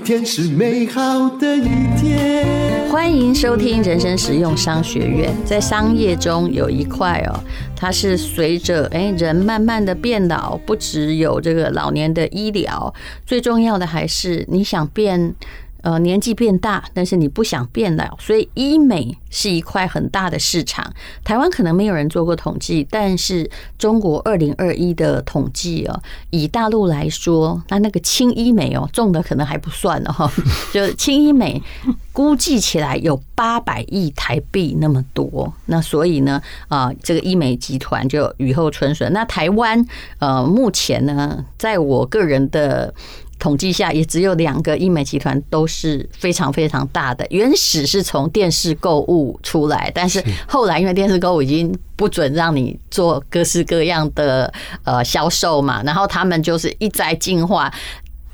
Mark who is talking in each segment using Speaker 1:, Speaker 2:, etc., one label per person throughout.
Speaker 1: 天是美好的一天。
Speaker 2: 欢迎收听人生实用商学院。在商业中有一块哦，它是随着诶人慢慢的变老，不只有这个老年的医疗，最重要的还是你想变。呃，年纪变大，但是你不想变老，所以医美是一块很大的市场。台湾可能没有人做过统计，但是中国二零二一的统计哦，以大陆来说，那那个轻医美哦，重的可能还不算哦，就轻医美估计起来有八百亿台币那么多。那所以呢，啊，这个医美集团就雨后春笋。那台湾呃，目前呢，在我个人的。统计下，也只有两个医美集团都是非常非常大的。原始是从电视购物出来，但是后来因为电视购物已经不准让你做各式各样的呃销售嘛，然后他们就是一再进化。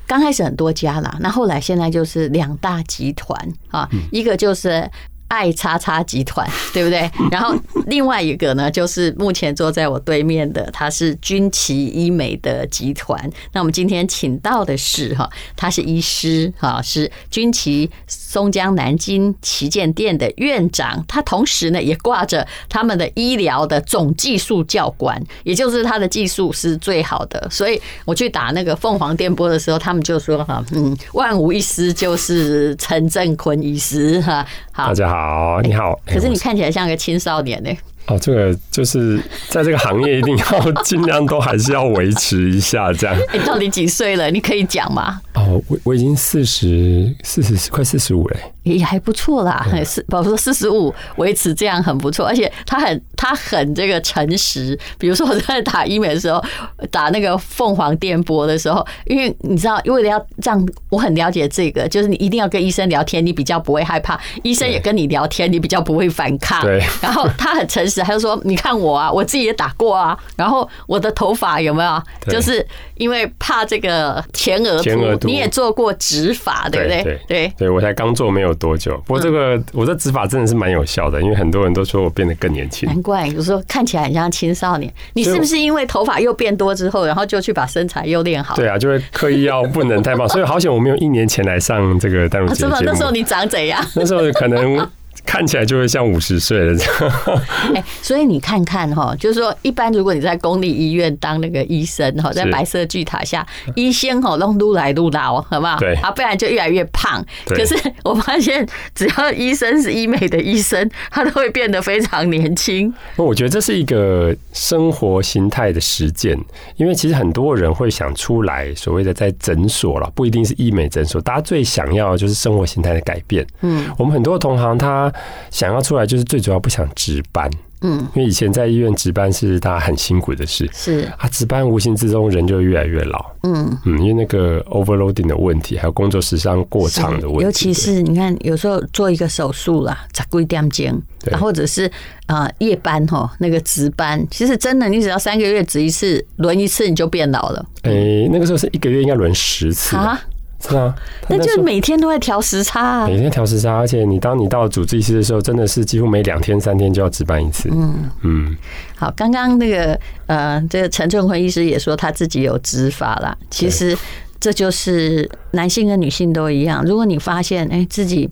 Speaker 2: 刚开始很多家啦，那后来现在就是两大集团啊，一个就是。爱叉叉集团，对不对？然后另外一个呢，就是目前坐在我对面的，他是军旗医美的集团。那我们今天请到的是哈，他是医师哈，是军旗松江南京旗舰店的院长。他同时呢，也挂着他们的医疗的总技术教官，也就是他的技术是最好的。所以我去打那个凤凰电波的时候，他们就说哈，嗯，万无一失就是陈振坤医师哈。好，
Speaker 3: 大家好，你好。
Speaker 2: 可是你看起来像个青少年呢。
Speaker 3: 哦，这个就是在这个行业一定要 尽量都还是要维持一下这样。
Speaker 2: 你到底几岁了？你可以讲吗？
Speaker 3: 哦，我我已经四十四十快四十五嘞。
Speaker 2: 也还不错啦，是，宝说四十五维持这样很不错，而且他很他很这个诚实。比如说我在打医美的时候，打那个凤凰电波的时候，因为你知道，为了要让我很了解这个，就是你一定要跟医生聊天，你比较不会害怕；医生也跟你聊天，你比较不会反抗。对。然后他很诚实，他就说：“你看我啊，我自己也打过啊。然后我的头发有没有？就是因为怕这个前额突，你也做过植发，对不对？对对，
Speaker 3: 对我才刚做没有。”多久？不过这个我这植发真的是蛮有效的，因为很多人都说我变得更年轻。
Speaker 2: 难怪有时候看起来很像青少年。你是不是因为头发又变多之后，然后就去把身材又练好？
Speaker 3: 对啊，就会刻意要不能太胖，所以好险我没有一年前来上这个淡如姐节目。
Speaker 2: 那时候你长怎样？
Speaker 3: 那时候可能。看起来就会像五十岁了这样。
Speaker 2: 哎，所以你看看哈，就是说，一般如果你在公立医院当那个医生哈，在白色巨塔下，医生哈弄撸来撸老，好不好？对啊，不然就越来越胖。可是我发现，只要医生是医美的医生，他都会变得非常年轻。
Speaker 3: 我觉得这是一个生活形态的实践，因为其实很多人会想出来所谓的在诊所了，不一定是医美诊所，大家最想要的就是生活形态的改变。嗯，我们很多同行他。想要出来，就是最主要不想值班，嗯，因为以前在医院值班是大家很辛苦的事，是。啊，值班无形之中人就越来越老，嗯。嗯，因为那个 overloading 的问题，还有工作时长过长的问题，
Speaker 2: 尤其是你看有时候做一个手术啦，在贵点间，或者是啊夜班哈，那个值班，其实真的你只要三个月值一次，轮一次你就变老了，
Speaker 3: 哎、欸，那个时候是一个月应该轮十次啊。是啊，
Speaker 2: 那就每天都在调时差啊，
Speaker 3: 每天调时差，而且你当你到主治医师的时候，真的是几乎每两天三天就要值班一次。嗯嗯，
Speaker 2: 好，刚刚那个呃，这个陈正坤医师也说他自己有执法啦。其实这就是男性跟女性都一样。如果你发现哎自己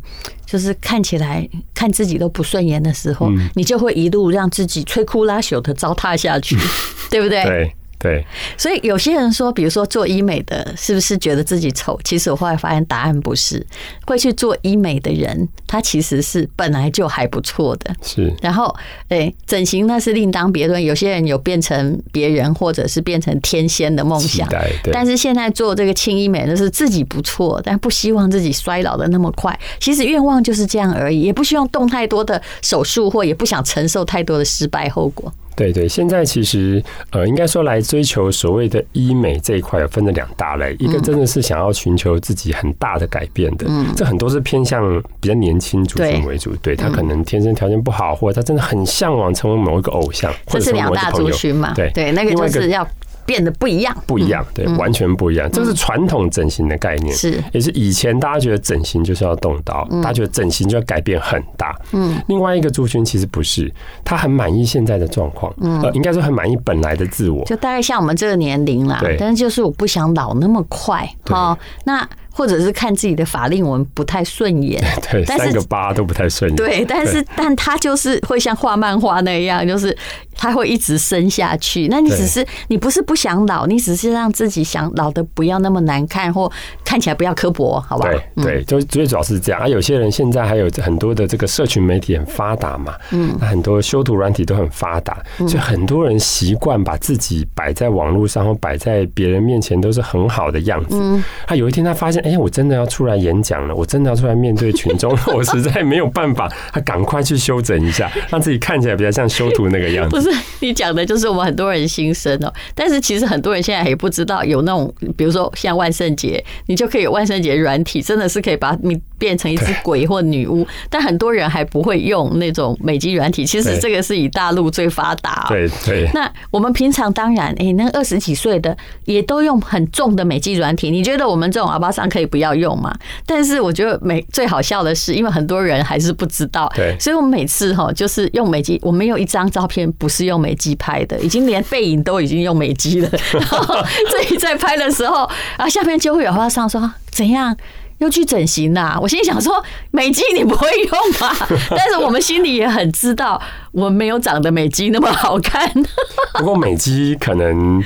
Speaker 2: 就是看起来看自己都不顺眼的时候，你就会一路让自己摧枯拉朽的糟蹋下去，对不对？
Speaker 3: 对。对，
Speaker 2: 所以有些人说，比如说做医美的，是不是觉得自己丑？其实我后来发现答案不是，会去做医美的人，他其实是本来就还不错的。是，然后，哎，整形那是另当别论。有些人有变成别人，或者是变成天仙的梦想。但是现在做这个轻医美，那是自己不错，但不希望自己衰老的那么快。其实愿望就是这样而已，也不希望动太多的手术，或也不想承受太多的失败后果。
Speaker 3: 对对，现在其实呃，应该说来追求所谓的医美这一块，有分了两大类，一个真的是想要寻求自己很大的改变的，嗯，这很多是偏向比较年轻族群为主，对，他可能天生条件不好，或者他真的很向往成为某一个偶像，
Speaker 2: 这是两大族群嘛，对。对，那个就是要。变得不一样，
Speaker 3: 不一样，对，完全不一样。这是传统整形的概念，是也是以前大家觉得整形就是要动刀，大家觉得整形就要改变很大。嗯，另外一个族群其实不是，他很满意现在的状况，嗯，应该说很满意本来的自我，
Speaker 2: 就大概像我们这个年龄啦。对，但是就是我不想老那么快。好，那。或者是看自己的法令纹不太顺眼，
Speaker 3: 对，
Speaker 2: 但是
Speaker 3: 三个八都不太顺眼。
Speaker 2: 对，但是 但他就是会像画漫画那样，就是他会一直生下去。那你只是你不是不想老，你只是让自己想老的不要那么难看，或看起来不要刻薄，好吧？
Speaker 3: 对对，就最主要是这样啊。有些人现在还有很多的这个社群媒体很发达嘛，嗯，很多修图软体都很发达，所以很多人习惯把自己摆在网络上或摆在别人面前都是很好的样子。嗯，他有一天他发现。哎，我真的要出来演讲了，我真的要出来面对群众，我实在没有办法，他赶快去修整一下，让自己看起来比较像修图那个样子。
Speaker 2: 不是你讲的，就是我们很多人心声哦。但是其实很多人现在也不知道有那种，比如说像万圣节，你就就可以万圣节软体，真的是可以把你变成一只鬼或女巫。但很多人还不会用那种美肌软体，其实这个是以大陆最发达。
Speaker 3: 对对。
Speaker 2: 那我们平常当然，哎，那二十几岁的也都用很重的美肌软体。你觉得我们这种阿巴桑可以不要用吗？但是我觉得美最好笑的是，因为很多人还是不知道，对，所以我们每次哈就是用美肌，我们有一张照片不是用美肌拍的，已经连背影都已经用美肌了。然后这里在拍的时候，然后下面就会有阿巴桑说怎样又去整形啦？我心里想说，美肌你不会用吧？但是我们心里也很知道，我们没有长得美肌那么好看。
Speaker 3: 不过美肌可能。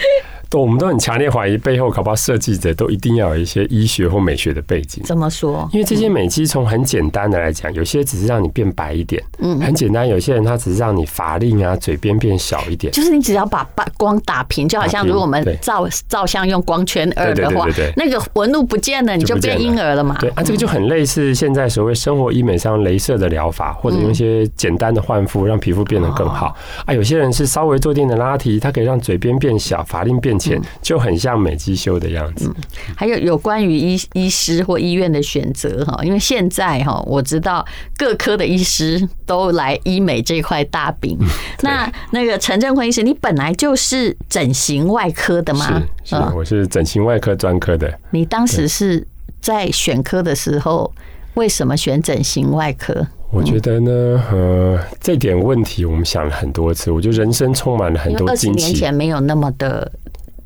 Speaker 3: 都，我们都很强烈怀疑背后搞不好设计者都一定要有一些医学或美学的背景。
Speaker 2: 怎么说？
Speaker 3: 因为这些美肌从很简单的来讲，有些只是让你变白一点，嗯，很简单；有些人他只是让你法令啊、嘴边变小一点。
Speaker 2: 就是你只要把把光打平，就好像如果我们照照相用光圈二的话，那个纹路不见了，你就变婴儿了嘛。
Speaker 3: 对啊，这个就很类似现在所谓生活医美上镭射的疗法，或者用一些简单的焕肤让皮肤变得更好啊。有些人是稍微做点的拉提，它可以让嘴边变小，法令变浅，就很像美肌修的样子。
Speaker 2: 还有有关于医医师或医院的选择哈，因为现在哈，我知道各科的医师都来医美这块大饼。那那个陈振坤医师，你本来就是整形外科的吗？
Speaker 3: 是，是，我是整形外科专科的。
Speaker 2: 你当时是在选科的时候，为什么选整形外科？
Speaker 3: 我觉得呢，呃，这点问题我们想了很多次。我觉得人生充满了很多。二十
Speaker 2: 年前没有那么的。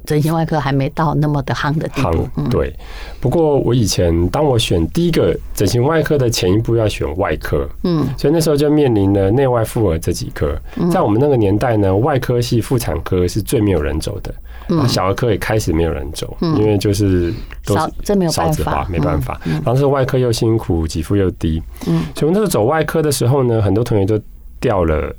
Speaker 2: 整形外科还没到那么的夯的地步，
Speaker 3: 对。不过我以前当我选第一个整形外科的前一步要选外科，嗯，所以那时候就面临了内外妇儿这几科。在我们那个年代呢，外科系妇产科是最没有人走的，小儿科也开始没有人走，因为就是都少少子化，没办法。当时外科又辛苦，给付又低，嗯，所以我那时候走外科的时候呢，很多同学都掉了，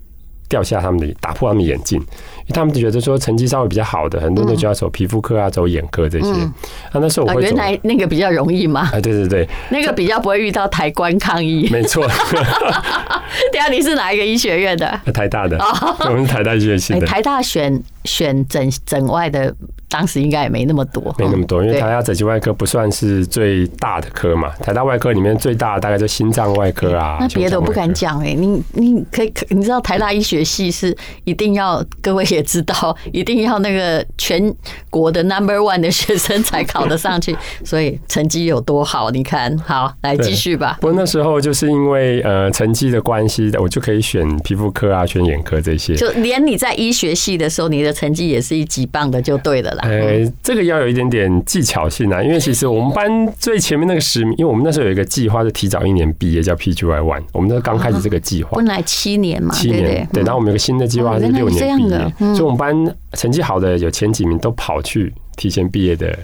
Speaker 3: 掉下他们的，打破他们眼镜。他们觉得说成绩稍微比较好的，很多人就要走皮肤科啊，走眼科这些。啊，那时候我会
Speaker 2: 原来那个比较容易嘛。
Speaker 3: 啊，对对对，
Speaker 2: 那个比较不会遇到台官抗议。
Speaker 3: 没错。
Speaker 2: 对啊，你是哪一个医学院的？
Speaker 3: 台大的。我们是台大医学系的。
Speaker 2: 台大选选整整外的。当时应该也没那么多，
Speaker 3: 没那么多，因为台大整形外科不算是最大的科嘛。台大外科里面最大的大概就心脏外科啊。
Speaker 2: 那别的我不敢讲哎，你你可以，你知道台大医学系是一定要，各位也知道，一定要那个全国的 number one 的学生才考得上去，所以成绩有多好，你看好，来继续吧。
Speaker 3: 不过那时候就是因为呃成绩的关系，我就可以选皮肤科啊，选眼科这些。
Speaker 2: 就连你在医学系的时候，你的成绩也是一级棒的，就对了啦。
Speaker 3: 呃，这个要有一点点技巧性啊，因为其实我们班最前面那个十名，因为我们那时候有一个计划是提早一年毕业，叫 PGY One。我们那刚开始这个计划，
Speaker 2: 本来七年嘛，
Speaker 3: 七年对。然后我们有个新的计划是六年毕业，所以我们班成绩好的有前几名都跑去提前毕业的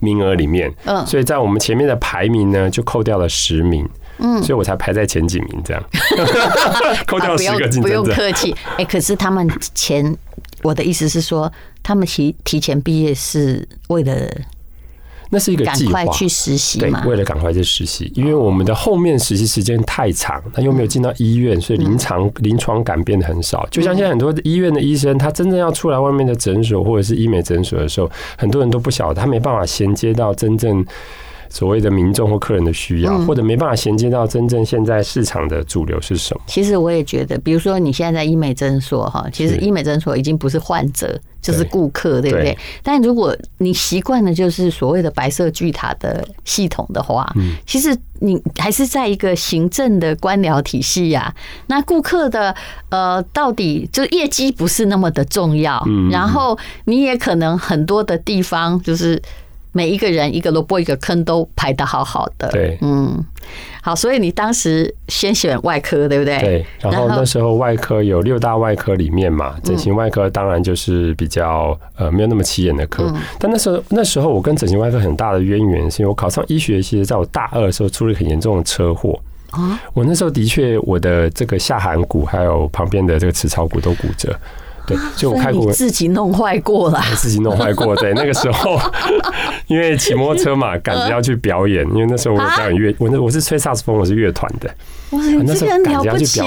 Speaker 3: 名额里面。嗯，所以在我们前面的排名呢，就扣掉了十名。嗯，所以我才排在前几名，这样 扣掉十个竞争者。
Speaker 2: 不用客气。哎，可是他们前。我的意思是说，他们提提前毕业是为了
Speaker 3: 那是一个计划，赶
Speaker 2: 快去实习嘛？
Speaker 3: 对，为了赶快去实习，因为我们的后面实习时间太长，他又没有进到医院，所以临床临床感变得很少。就像现在很多医院的医生，他真正要出来外面的诊所或者是医美诊所的时候，很多人都不晓得，他没办法衔接到真正。所谓的民众或客人的需要，或者没办法衔接到真正现在市场的主流是什么？
Speaker 2: 其实我也觉得，比如说你现在在医美诊所哈，其实医美诊所已经不是患者，就是顾客，对不对？但如果你习惯了就是所谓的白色巨塔的系统的话，其实你还是在一个行政的官僚体系呀。那顾客的呃，到底就业绩不是那么的重要，然后你也可能很多的地方就是。每一个人一个萝卜一个坑都排的好好的。
Speaker 3: 对，
Speaker 2: 嗯，好，所以你当时先选外科，对不对？
Speaker 3: 对。然后那时候外科有六大外科里面嘛，整形外科当然就是比较呃没有那么起眼的科。但那时候那时候我跟整形外科很大的渊源，是因为我考上医学系，在我大二的时候出了很严重的车祸。啊，我那时候的确我的这个下颌骨还有旁边的这个齿槽骨都骨折。对，就我开过，
Speaker 2: 自己弄坏过了，
Speaker 3: 自己弄坏过。对，那个时候 因为骑摩托车嘛，赶着要去表演，因为那时候我表演乐，我那我是吹萨斯风，我是乐团的。
Speaker 2: 哇，你这个很了不起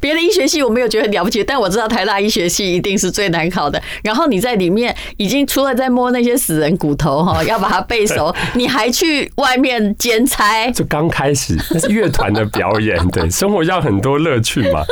Speaker 2: 别的医学系我没有觉得很了不起，但我知道台大医学系一定是最难考的。然后你在里面已经除了在摸那些死人骨头哈，要把它背熟，你还去外面兼差。
Speaker 3: 就刚开始那是乐团的表演，对，生活要很多乐趣嘛。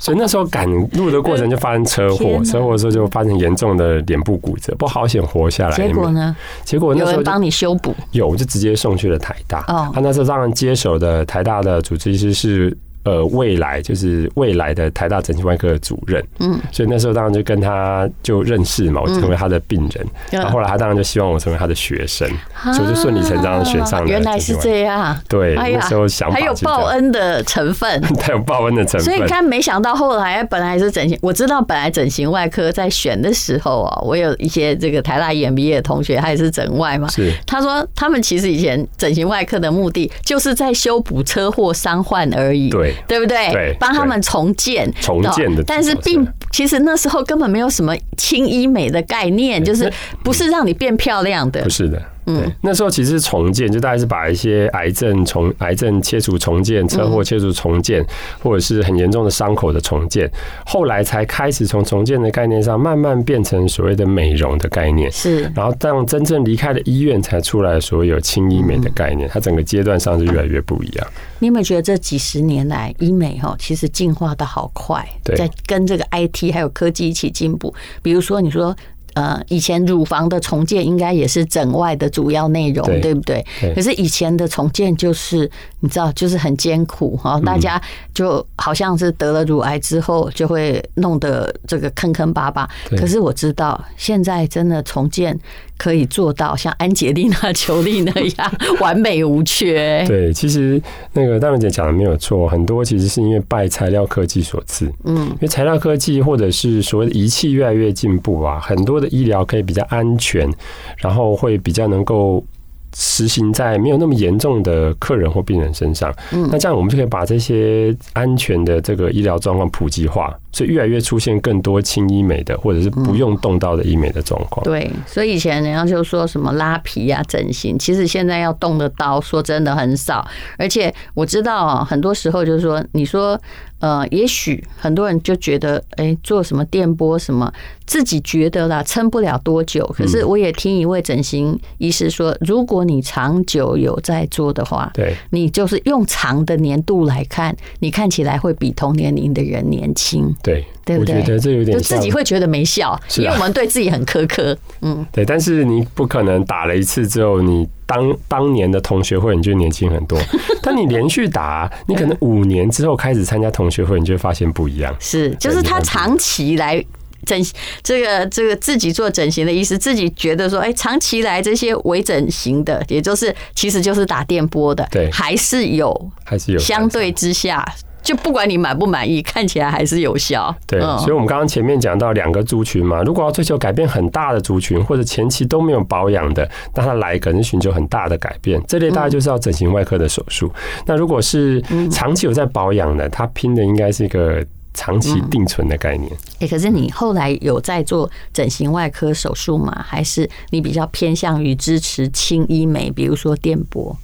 Speaker 3: 所以那时候赶路的过程就发生车祸，车祸的时候就发生严重的脸部骨折，不好险活下来。
Speaker 2: 结果呢？
Speaker 3: 结果那时候
Speaker 2: 帮你修补，
Speaker 3: 有就直接送去了台大。哦，他那时候当然接手的台大的主治医师是。呃，未来就是未来的台大整形外科的主任，嗯，所以那时候当然就跟他就认识嘛，我成为他的病人，然后后来他当然就希望我成为他的学生，所以就顺理成章的选上了。
Speaker 2: 原来是这样，
Speaker 3: 对，那时候想法
Speaker 2: 还有报恩的成分，
Speaker 3: 还有报恩的成分。
Speaker 2: 所以看，没想到后来本来是整形，我知道本来整形外科在选的时候啊，我有一些这个台大医院毕业的同学，他也是整外嘛，是。他说他们其实以前整形外科的目的就是在修补车祸伤患而已，对。对不对？对，帮他们重建，
Speaker 3: 重建的。
Speaker 2: 但是并其实那时候根本没有什么轻医美的概念，就是不是让你变漂亮的，
Speaker 3: 不是的。对，那时候其实是重建，就大概是把一些癌症重癌症切除重建，车祸切除重建，或者是很严重的伤口的重建，后来才开始从重建的概念上慢慢变成所谓的美容的概念。是，然后当真正离开了医院，才出来所谓有轻医美的概念。它整个阶段上是越来越不一样。
Speaker 2: 你有没有觉得这几十年来医美哈，其实进化的好快，在跟这个 IT 还有科技一起进步。比如说，你说。呃，以前乳房的重建应该也是整外的主要内容，对，对不对？对。可是以前的重建就是你知道，就是很艰苦哈，大家就好像是得了乳癌之后就会弄得这个坑坑巴巴。可是我知道现在真的重建。可以做到像安杰丽娜·裘丽那样完美无缺。
Speaker 3: 对，其实那个大文姐讲的没有错，很多其实是因为拜材料科技所赐。嗯，因为材料科技或者是所谓的仪器越来越进步啊，很多的医疗可以比较安全，然后会比较能够。实行在没有那么严重的客人或病人身上，嗯，那这样我们就可以把这些安全的这个医疗状况普及化，所以越来越出现更多轻医美的或者是不用动刀的医美的状况。
Speaker 2: 对，所以以前人家就说什么拉皮啊、整形，其实现在要动的刀，说真的很少。而且我知道啊，很多时候就是说，你说。呃，也许很多人就觉得，哎，做什么电波什么，自己觉得啦，撑不了多久。可是我也听一位整形医师说，如果你长久有在做的话，对，你就是用长的年度来看，你看起来会比同年龄的人年轻。对。对不对？我觉得这有点就自己会觉得没效，因为我们对自己很苛刻。嗯，
Speaker 3: 对。但是你不可能打了一次之后，你当当年的同学会你就年轻很多。但你连续打，你可能五年之后开始参加同学会，你就会发现不一样。
Speaker 2: 是，就是他长期来整这个这个自己做整形的意思，自己觉得说，哎，长期来这些微整形的，也就是其实就是打电波的，对，还是有，还是有相对之下。就不管你满不满意，看起来还是有效。
Speaker 3: 对，所以，我们刚刚前面讲到两个族群嘛，如果要追求改变很大的族群，或者前期都没有保养的，那他来可能寻求很大的改变，这类大概就是要整形外科的手术。那如果是长期有在保养的，他拼的应该是一个长期定存的概念。
Speaker 2: 哎，可是你后来有在做整形外科手术吗？还是你比较偏向于支持轻医美，比如说电波？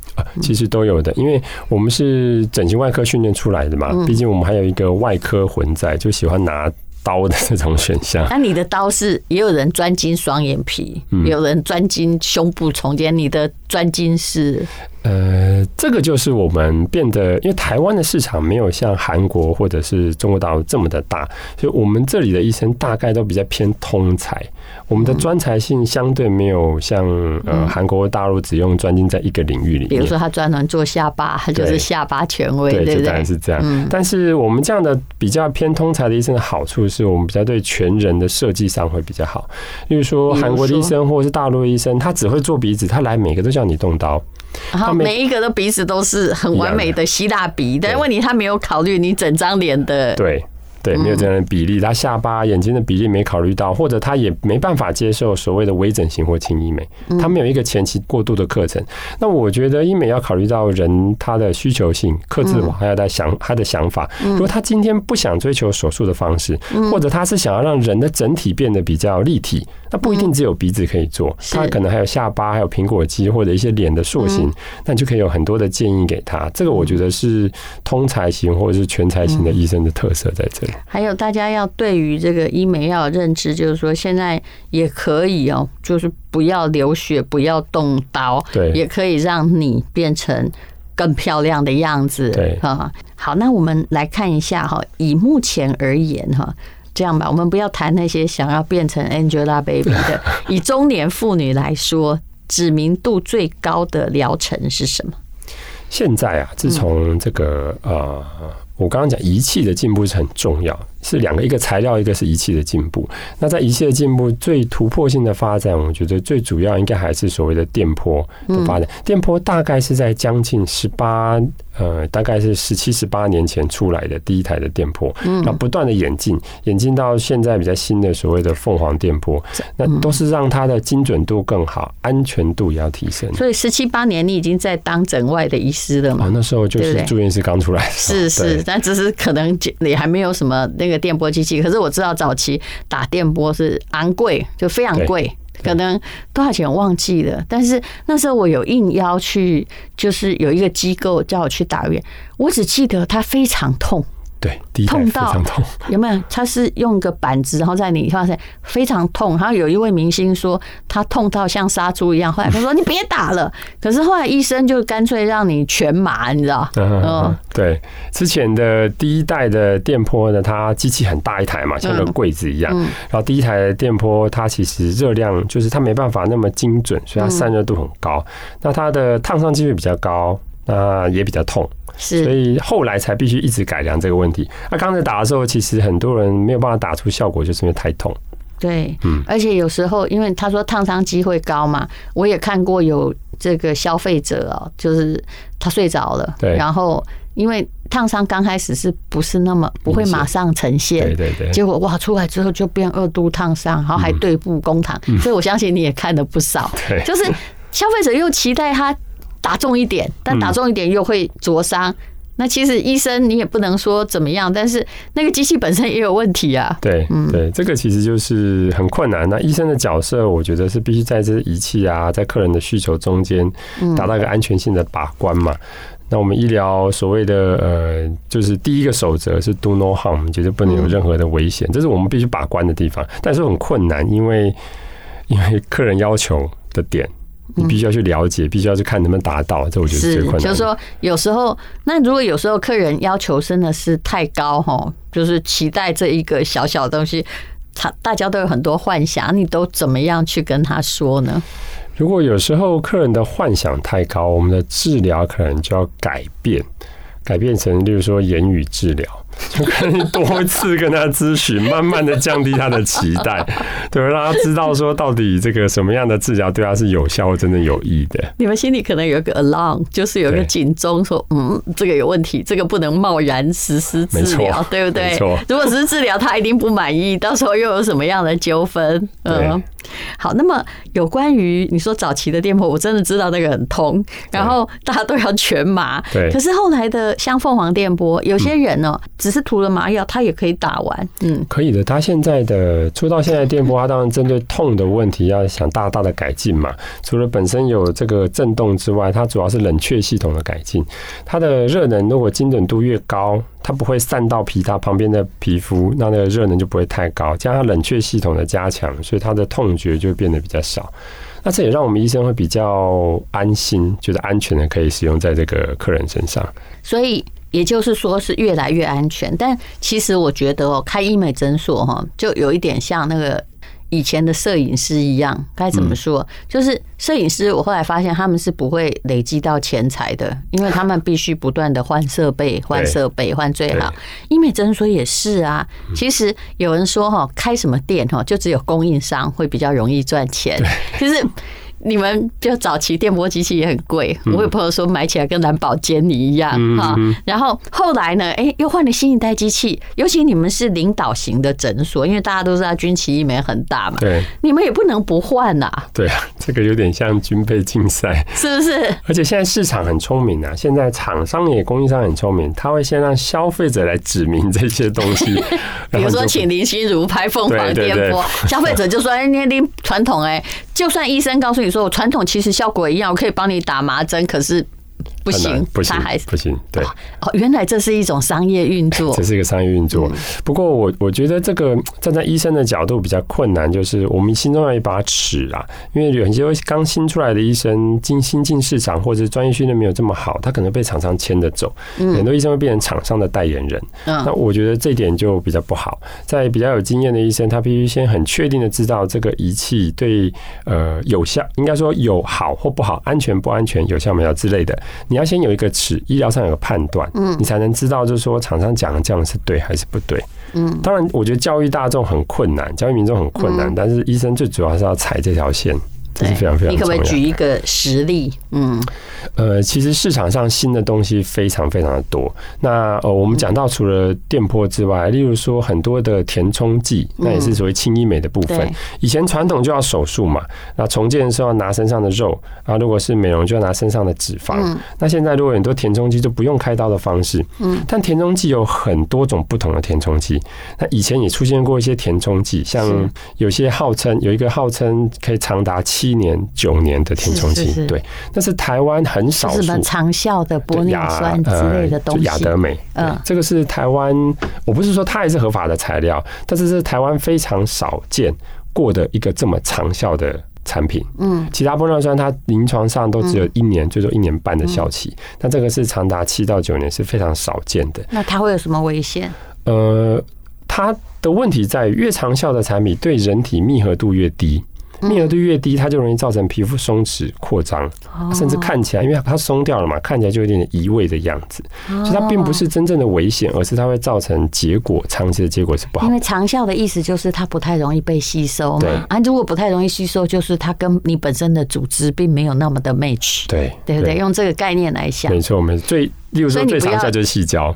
Speaker 3: 其实都有的，因为我们是整形外科训练出来的嘛，毕竟我们还有一个外科魂在，就喜欢拿刀的这种选项。
Speaker 2: 那你的刀是也有人专精双眼皮，有人专精胸部重建，你的专精是？
Speaker 3: 呃，这个就是我们变得，因为台湾的市场没有像韩国或者是中国大陆这么的大，所以我们这里的医生大概都比较偏通才。我们的专才性相对没有像呃韩国大陆只用专精在一个领域里面，
Speaker 2: 比如说他专门做下巴，他就是下巴权威，对，对，对，
Speaker 3: 当然是这样。但是我们这样的比较偏通才的医生的好处是我们比较对全人的设计上会比较好。例如说韩国的医生或者是大陆的医生，他只会做鼻子，他来每个都叫你动刀，
Speaker 2: 然后每一个的鼻子都是很完美的希腊鼻，但问题他没有考虑你整张脸的
Speaker 3: 对。对，没有这样的比例，他下巴、眼睛的比例没考虑到，或者他也没办法接受所谓的微整形或轻医美，他没有一个前期过渡的课程。那我觉得医美要考虑到人他的需求性、克制化，还有他想他的想法。如果他今天不想追求手术的方式，或者他是想要让人的整体变得比较立体，那不一定只有鼻子可以做，他可能还有下巴，还有苹果肌或者一些脸的塑形，那你就可以有很多的建议给他。这个我觉得是通才型或者是全才型的医生的特色在这里。
Speaker 2: 还有大家要对于这个医美要有认知，就是说现在也可以哦，就是不要流血，不要动刀，对，也可以让你变成更漂亮的样子。对，哈，好，那我们来看一下哈，以目前而言哈，这样吧，我们不要谈那些想要变成 Angelababy 的，以中年妇女来说，知名度最高的疗程是什么？
Speaker 3: 现在啊，自从这个呃。我刚刚讲仪器的进步是很重要，是两个，一个材料，一个是仪器的进步。那在仪器的进步最突破性的发展，我觉得最主要应该还是所谓的电波的发展。电波大概是在将近十八。呃，大概是十七、十八年前出来的第一台的电波，那不断的演进，演进到现在比较新的所谓的凤凰电波，那都是让它的精准度更好，安全度也要提升。
Speaker 2: 所以十七八年，你已经在当诊外的医师了嘛？
Speaker 3: 哦，那时候就是住院医师刚出来，
Speaker 2: 是是，但只是可能你还没有什么那个电波机器，可是我知道早期打电波是昂贵，就非常贵。可能多少钱忘记了，但是那时候我有应邀去，就是有一个机构叫我去打院，我只记得它非常痛。
Speaker 3: 对，痛到
Speaker 2: 有没有？他是用个板子，然后在你发现非常痛。然后有一位明星说他痛到像杀猪一样，后来他说你别打了。可是后来医生就干脆让你全麻，你知道？
Speaker 3: 嗯，对。之前的第一代的电波呢，它机器很大一台嘛，像个柜子一样。然后第一台的电波，它其实热量就是它没办法那么精准，所以它散热度很高。那它的烫伤几率比较高，那也比较痛。是，所以后来才必须一直改良这个问题。那刚才打的时候，其实很多人没有办法打出效果，就是因为太痛。
Speaker 2: 对，嗯，而且有时候因为他说烫伤机会高嘛，我也看过有这个消费者哦，就是他睡着了，对，然后因为烫伤刚开始是不是那么不会马上呈现，对对对，结果哇出来之后就变二度烫伤，然后还对簿公堂，所以我相信你也看了不少，对，就是消费者又期待他。打重一点，但打重一点又会灼伤。那其实医生你也不能说怎么样，但是那个机器本身也有问题啊。
Speaker 3: 对，嗯对，这个其实就是很困难。那医生的角色，我觉得是必须在这仪器啊，在客人的需求中间，达到一个安全性的把关嘛。那我们医疗所谓的呃，就是第一个守则是 do no harm，绝对不能有任何的危险，这是我们必须把关的地方。但是很困难，因为因为客人要求的点。你必须要去了解，必须要去看能不能达到，这我觉得是最困难的。
Speaker 2: 就是说，有时候，那如果有时候客人要求真的是太高哈，就是期待这一个小小的东西，他大家都有很多幻想，你都怎么样去跟他说呢？
Speaker 3: 如果有时候客人的幻想太高，我们的治疗可能就要改变，改变成，例如说言语治疗。就可以多次跟他咨询，慢慢的降低他的期待，对，让他知道说到底这个什么样的治疗对他是有效或真的有益的。
Speaker 2: 你们心里可能有一个 alarm，就是有一个警钟，说嗯，这个有问题，这个不能贸然实施治疗，对不对？没错。如果只是治疗，他一定不满意，到时候又有什么样的纠纷？嗯。好，那么有关于你说早期的电波，我真的知道那个很痛，然后大家都要全麻。对。可是后来的像凤凰电波，有些人呢，只是涂了麻药，他也可以打完。嗯，
Speaker 3: 可以的。他现在的出到现在电波，他当然针对痛的问题要想大大的改进嘛。除了本身有这个震动之外，它主要是冷却系统的改进。它的热能如果精准度越高，它不会散到皮它旁边的皮肤，那那个热能就不会太高。加上冷却系统的加强，所以它的痛觉就变得比较少。那这也让我们医生会比较安心，觉得安全的可以使用在这个客人身上。
Speaker 2: 所以也就是说是越来越安全。但其实我觉得哦，开医美诊所哈，就有一点像那个。以前的摄影师一样，该怎么说？就是摄影师，我后来发现他们是不会累积到钱财的，因为他们必须不断的换设备、换设备、换最好。医美诊所也是啊。其实有人说哈，开什么店哈，就只有供应商会比较容易赚钱，就是。你们就早期电波机器也很贵，我有朋友说买起来跟蓝宝坚尼一样哈。然后后来呢，哎，又换了新一代机器。尤其你们是领导型的诊所，因为大家都知道军旗一枚很大嘛，对，你们也不能不换呐。对啊，
Speaker 3: 这个有点像军备竞赛，
Speaker 2: 是不是？
Speaker 3: 而且现在市场很聪明啊，现在厂商也供应商很聪明，他会先让消费者来指明这些东西，
Speaker 2: 比如说请林心如拍凤凰电波，消费者就说：“哎，你你传统哎。”就算医生告诉你说，我传统其实效果一样，我可以帮你打麻针，可是。不行，
Speaker 3: 不行，还是不行。对，
Speaker 2: 哦，原来这是一种商业运作，
Speaker 3: 这是一个商业运作。不过我我觉得这个站在医生的角度比较困难，就是我们心中有一把尺啊。因为有些刚新出来的医生进新进市场，或者专业训练没有这么好，他可能被厂商牵着走，很多医生会变成厂商的代言人。那我觉得这点就比较不好。在比较有经验的医生，他必须先很确定的知道这个仪器对呃有效，应该说有好或不好，安全不安全，有效没有之类的。你要先有一个尺，医疗上有个判断，嗯，你才能知道，就是说厂商讲的这样是对还是不对，嗯。当然，我觉得教育大众很困难，教育民众很困难，但是医生最主要是要踩这条线。这是非常非常。
Speaker 2: 你可不可以举一个实例？嗯，
Speaker 3: 呃，其实市场上新的东西非常非常的多。那呃，我们讲到除了电波之外，例如说很多的填充剂，那也是属于轻医美的部分。以前传统就要手术嘛，那重建的时候要拿身上的肉啊，如果是美容就要拿身上的脂肪。那现在如果很多填充剂就不用开刀的方式，嗯，但填充剂有很多种不同的填充剂。那以前也出现过一些填充剂，像有些号称有一个号称可以长达七。七年九年的填充剂，对，那是台湾很少数，什么
Speaker 2: 长效的玻尿酸之类的东西，
Speaker 3: 亚德美，嗯，这个是台湾，我不是说它也是合法的材料，但是是台湾非常少见过的一个这么长效的产品。嗯，其他玻尿酸它临床上都只有一年，最多一年半的效期，但这个是长达七到九年，是非常少见的。
Speaker 2: 那它会有什么危险？
Speaker 3: 呃，它的问题在于越长效的产品对人体密合度越低。密合度越低，它就容易造成皮肤松弛、扩张，甚至看起来，因为它松掉了嘛，看起来就有点点移位的样子。所以它并不是真正的危险，而是它会造成结果，长期的结果是不好。
Speaker 2: 因为长效的意思就是它不太容易被吸收嘛。啊，如果不太容易吸收，就是它跟你本身的组织并没有那么的 match。对，对不对？用这个概念来想，
Speaker 3: 没错，我们最，例如说最长效就是细胶。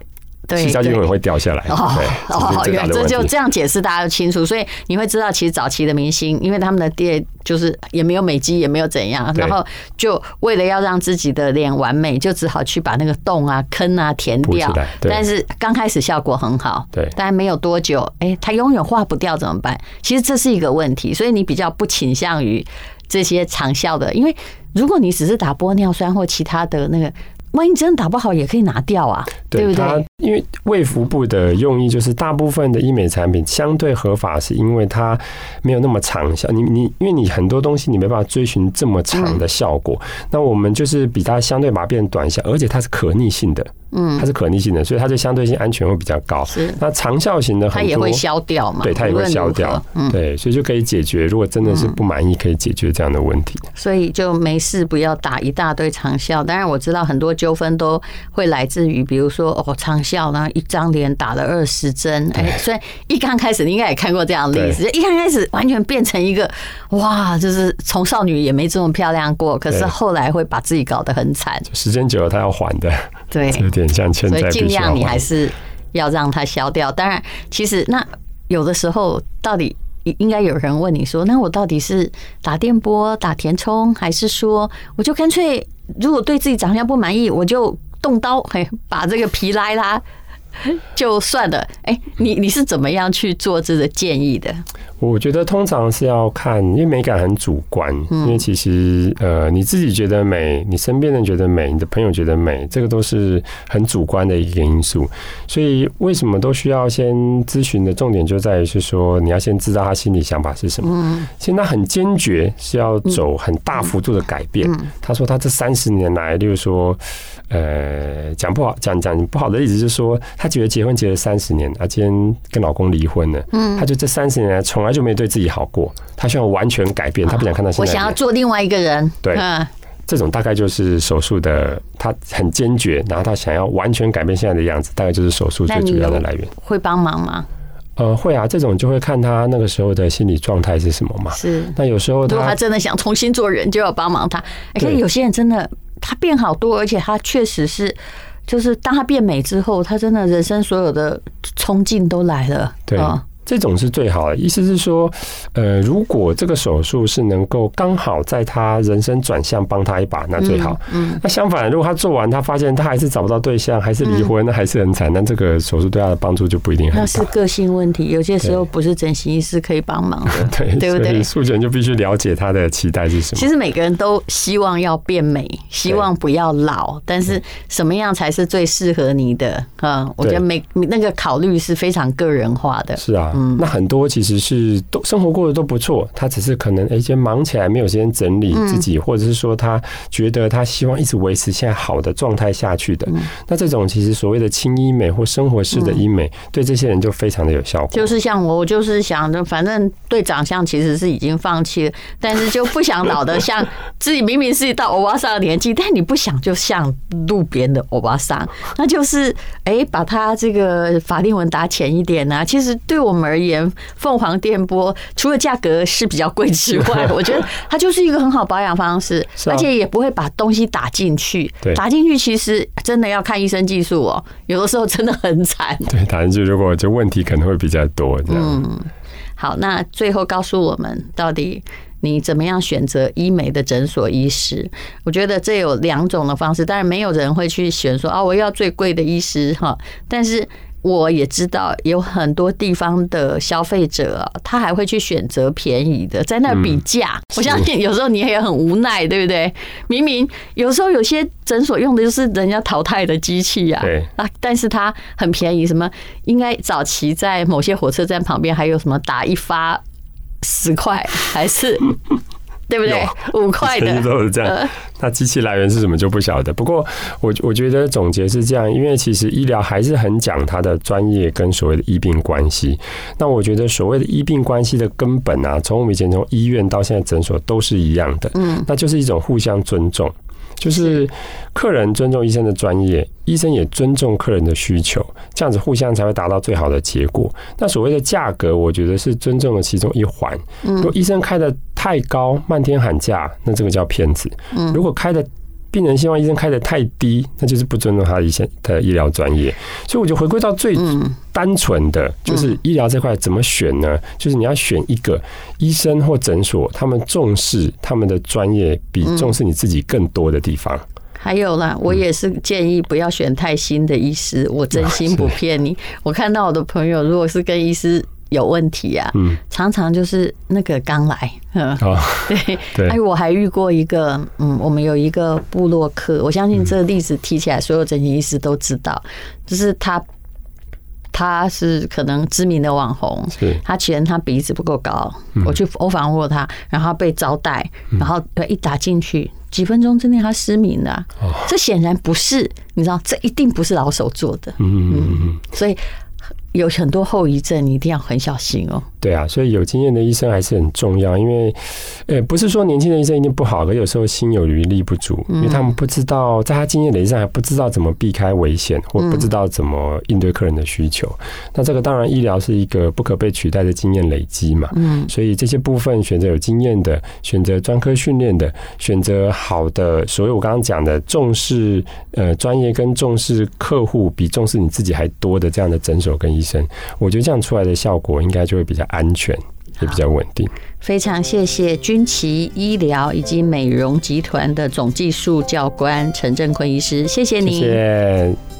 Speaker 3: 矽胶就可能会掉下来。哦哦，
Speaker 2: 这就这样解释，大家都清楚。所以你会知道，其实早期的明星，因为他们的爹就是也没有美肌，也没有怎样，然后就为了要让自己的脸完美，就只好去把那个洞啊、坑啊填掉。但是刚开始效果很好，对，但没有多久，哎，它永远化不掉怎么办？其实这是一个问题。所以你比较不倾向于这些长效的，因为如果你只是打玻尿酸或其他的那个。万一真的打不好，也可以拿掉啊，对不对？
Speaker 3: 因为卫福部的用意就是，大部分的医美产品相对合法，是因为它没有那么长效。你你，因为你很多东西你没办法追寻这么长的效果，那我们就是比它相对把它变短效，而且它是可逆性的。嗯，它是可逆性的，所以它就相对性安全会比较高。是，那长效型的很多，它也
Speaker 2: 会消掉嘛？
Speaker 3: 对，它也会消掉。嗯，对，所以就可以解决。如果真的是不满意，可以解决这样的问题。
Speaker 2: 所以就没事，不要打一大堆长效。当然我知道很多纠纷都会来自于，比如说哦，长效呢，一张脸打了二十针。哎，所以一刚开始你应该也看过这样的例子，一刚开始完全变成一个哇，就是从少女也没这么漂亮过。可是后来会把自己搞得很惨。
Speaker 3: 时间久了，他要还的。
Speaker 2: 对。有点像所以尽量你还是要让它消掉。当然，其实那有的时候，到底应该有人问你说：“那我到底是打电波、打填充，还是说我就干脆如果对自己长相不满意，我就动刀，嘿，把这个皮拉一拉，就算了。哎，你你是怎么样去做这个建议的？
Speaker 3: 我觉得通常是要看，因为美感很主观。因为其实呃，你自己觉得美，你身边人觉得美，你的朋友觉得美，这个都是很主观的一个因素。所以为什么都需要先咨询的重点就在于是说，你要先知道他心里想法是什么。现在很坚决是要走很大幅度的改变。他说他这三十年来，例如说。呃，讲不好，讲讲不好的例子就是说，她觉得结婚结了三十年，她今天跟老公离婚了，嗯，她就这三十年来从来就没对自己好过，她希望完全改变，她不想看到现在。
Speaker 2: 我想要做另外一个人，
Speaker 3: 对，嗯这种大概就是手术的，她很坚决，然后她想要完全改变现在的样子，大概就是手术最主要的来源。
Speaker 2: 会帮忙吗？
Speaker 3: 呃，会啊，这种就会看她那个时候的心理状态是什么嘛。是，那有时候
Speaker 2: 如果她真的想重新做人，就要帮忙她。而且有些人真的。她变好多，而且她确实是，就是当她变美之后，她真的人生所有的冲劲都来了。
Speaker 3: 对。这种是最好的，意思是说，呃，如果这个手术是能够刚好在他人生转向帮他一把，那最好。嗯。那相反，如果他做完，他发现他还是找不到对象，还是离婚，那还是很惨。那这个手术对他的帮助就不一定很大。
Speaker 2: 那是个性问题，有些时候不是整形医师可以帮忙的，对对不对？
Speaker 3: 术前就必须了解他的期待是什么。
Speaker 2: 其实每个人都希望要变美，希望不要老，但是什么样才是最适合你的？嗯，我觉得每那个考虑是非常个人化的。
Speaker 3: 是啊。嗯，那很多其实是都生活过得都不错，他只是可能哎，先忙起来没有时间整理自己，或者是说他觉得他希望一直维持现在好的状态下去的。那这种其实所谓的轻医美或生活式的医美，对这些人就非常的有效果。
Speaker 2: 就是像我，我就是想着，反正对长相其实是已经放弃了，但是就不想老的像 自己明明是一到欧巴桑的年纪，但你不想就像路边的欧巴桑，那就是哎，把他这个法令纹打浅一点啊。其实对我们而言，凤凰电波除了价格是比较贵之外，我觉得它就是一个很好保养方式，而且也不会把东西打进去。打进去其实真的要看医生技术哦，有的时候真的很惨。
Speaker 3: 对，打进去如果就问题可能会比较多。这样。嗯，
Speaker 2: 好，那最后告诉我们，到底你怎么样选择医美的诊所医师？我觉得这有两种的方式，当然没有人会去选说啊，我要最贵的医师哈，但是。我也知道有很多地方的消费者，他还会去选择便宜的，在那比价。我相信有时候你也很无奈，对不对？明明有时候有些诊所用的就是人家淘汰的机器啊，啊，但是它很便宜。什么？应该早期在某些火车站旁边还有什么打一发十块，还是？对不对？五块的
Speaker 3: 都是这样。那机器来源是什么就不晓得。不过我我觉得总结是这样，因为其实医疗还是很讲它的专业跟所谓的医病关系。那我觉得所谓的医病关系的根本啊，从我们以前从医院到现在诊所都是一样的。嗯，那就是一种互相尊重。就是客人尊重医生的专业，医生也尊重客人的需求，这样子互相才会达到最好的结果。那所谓的价格，我觉得是尊重的其中一环。如果医生开的太高，漫天喊价，那这个叫骗子。如果开的病人希望医生开的太低，那就是不尊重他的医生的医疗专业。所以我就回归到最单纯的，就是医疗这块怎么选呢？就是你要选一个医生或诊所，他们重视他们的专业，比重视你自己更多的地方。
Speaker 2: 还有啦，我也是建议不要选太新的医师，我真心不骗你。我看到我的朋友，如果是跟医师。有问题啊，嗯，常常就是那个刚来，嗯，对。对，哎，我还遇过一个，嗯，我们有一个布洛克，我相信这个例子提起来，所有整形医师都知道，就是他，他是可能知名的网红，他嫌他鼻子不够高，我去我访问过他，然后被招待，然后一打进去，几分钟之内他失明了，这显然不是，你知道，这一定不是老手做的，嗯嗯。嗯，所以。有很多后遗症，你一定要很小心哦。
Speaker 3: 对啊，所以有经验的医生还是很重要，因为，呃，不是说年轻的医生一定不好，可有时候心有余力不足，因为他们不知道，在他经验累积上还不知道怎么避开危险，或不知道怎么应对客人的需求。那这个当然，医疗是一个不可被取代的经验累积嘛。嗯，所以这些部分选择有经验的，选择专科训练的，选择好的，所以我刚刚讲的重视呃专业跟重视客户比重视你自己还多的这样的诊所跟医生，我觉得这样出来的效果应该就会比较安全，也比较稳定。
Speaker 2: 非常谢谢军旗医疗以及美容集团的总技术教官陈振坤医师，谢谢你。谢谢。